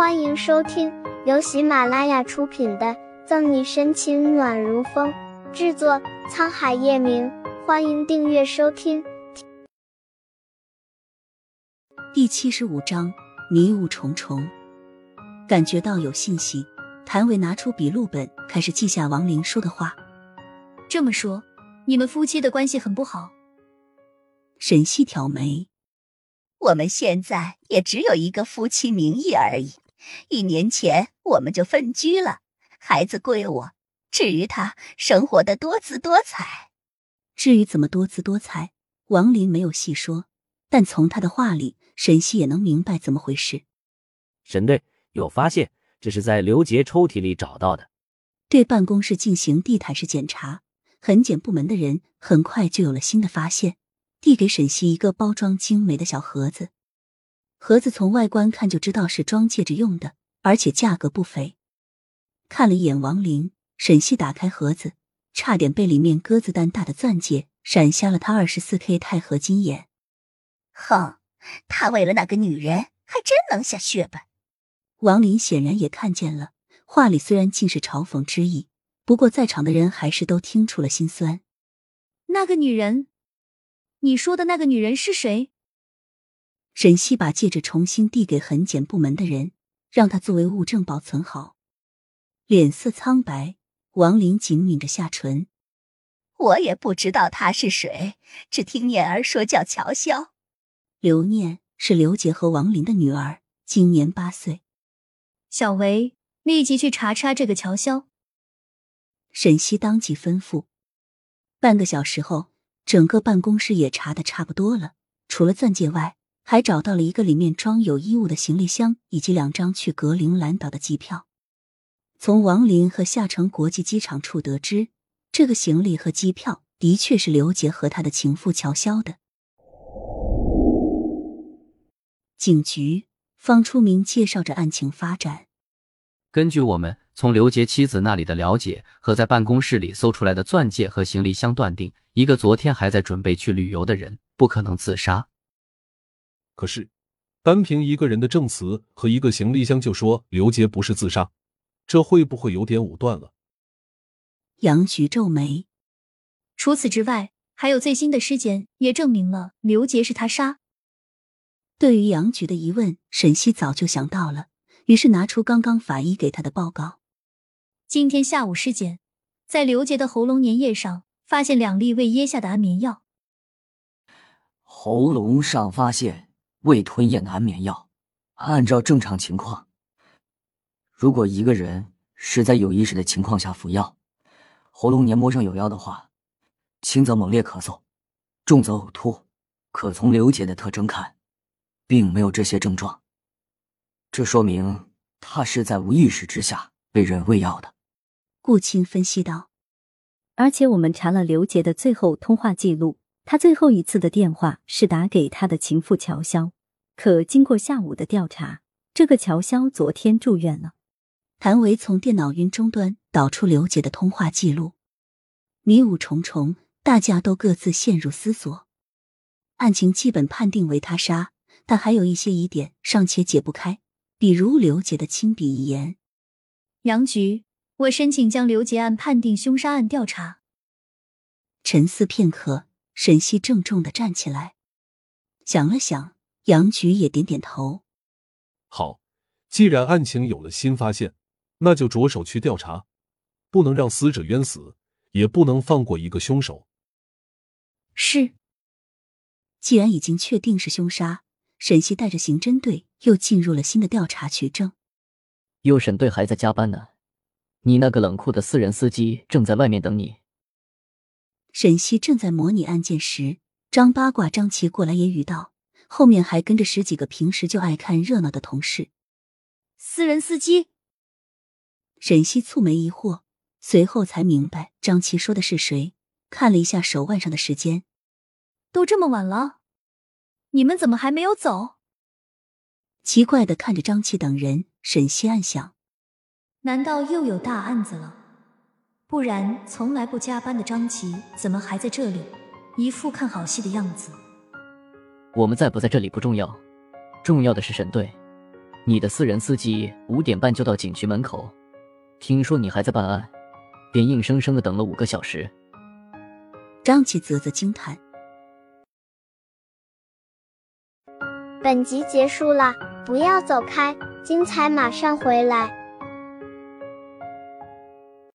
欢迎收听由喜马拉雅出品的《赠你深情暖如风》，制作沧海夜明。欢迎订阅收听。第七十五章，迷雾重重。感觉到有信息，谭伟拿出笔录本，开始记下王林说的话。这么说，你们夫妻的关系很不好？沈西挑眉。我们现在也只有一个夫妻名义而已。一年前我们就分居了，孩子归我。至于他生活的多姿多彩，至于怎么多姿多彩，王林没有细说，但从他的话里，沈西也能明白怎么回事。沈队有发现，这是在刘杰抽屉里找到的。对办公室进行地毯式检查，痕检部门的人很快就有了新的发现。递给沈西一个包装精美的小盒子，盒子从外观看就知道是装戒指用的，而且价格不菲。看了一眼王林，沈西打开盒子，差点被里面鸽子蛋大的钻戒闪瞎了他二十四 K 钛合金眼。哼，他为了那个女人还真能下血本。王林显然也看见了，话里虽然尽是嘲讽之意，不过在场的人还是都听出了心酸。那个女人。你说的那个女人是谁？沈西把戒指重新递给痕检部门的人，让他作为物证保存好。脸色苍白，王林紧抿着下唇。我也不知道他是谁，只听念儿说叫乔潇。刘念是刘杰和王林的女儿，今年八岁。小维，立即去查查这个乔潇。沈西当即吩咐。半个小时后。整个办公室也查的差不多了，除了钻戒外，还找到了一个里面装有衣物的行李箱，以及两张去格陵兰岛的机票。从王林和夏城国际机场处得知，这个行李和机票的确是刘杰和他的情妇乔潇的。警局，方初明介绍着案情发展。根据我们从刘杰妻子那里的了解和在办公室里搜出来的钻戒和行李箱，断定。一个昨天还在准备去旅游的人不可能自杀。可是，单凭一个人的证词和一个行李箱就说刘杰不是自杀，这会不会有点武断了？杨局皱眉。除此之外，还有最新的尸检也证明了刘杰是他杀。对于杨局的疑问，沈西早就想到了，于是拿出刚刚法医给他的报告。今天下午尸检，在刘杰的喉咙粘液上。发现两粒未噎下的安眠药，喉咙上发现未吞咽的安眠药。按照正常情况，如果一个人是在有意识的情况下服药，喉咙黏膜上有药的话，轻则猛烈咳嗽，重则呕吐。可从刘姐的特征看，并没有这些症状，这说明她是在无意识之下被人喂药的。顾青分析道。而且我们查了刘杰的最后通话记录，他最后一次的电话是打给他的情妇乔潇。可经过下午的调查，这个乔潇昨天住院了。谭维从电脑云终端导出刘杰的通话记录，迷雾重重，大家都各自陷入思索。案情基本判定为他杀，但还有一些疑点尚且解不开，比如刘杰的亲笔遗言。杨局。我申请将刘杰案判定凶杀案调查。沉思片刻，沈西郑重的站起来，想了想，杨局也点点头。好，既然案情有了新发现，那就着手去调查，不能让死者冤死，也不能放过一个凶手。是。既然已经确定是凶杀，沈西带着刑侦队又进入了新的调查取证。右审队还在加班呢。你那个冷酷的私人司机正在外面等你。沈西正在模拟案件时，张八卦张琪过来也语道，后面还跟着十几个平时就爱看热闹的同事。私人司机。沈西蹙眉疑惑，随后才明白张琪说的是谁。看了一下手腕上的时间，都这么晚了，你们怎么还没有走？奇怪的看着张琪等人，沈西暗想。难道又有大案子了？不然从来不加班的张琪怎么还在这里，一副看好戏的样子？我们在不在这里不重要，重要的是沈队。你的私人司机五点半就到警局门口，听说你还在办案，便硬生生的等了五个小时。张琪啧啧惊叹。本集结束了，不要走开，精彩马上回来。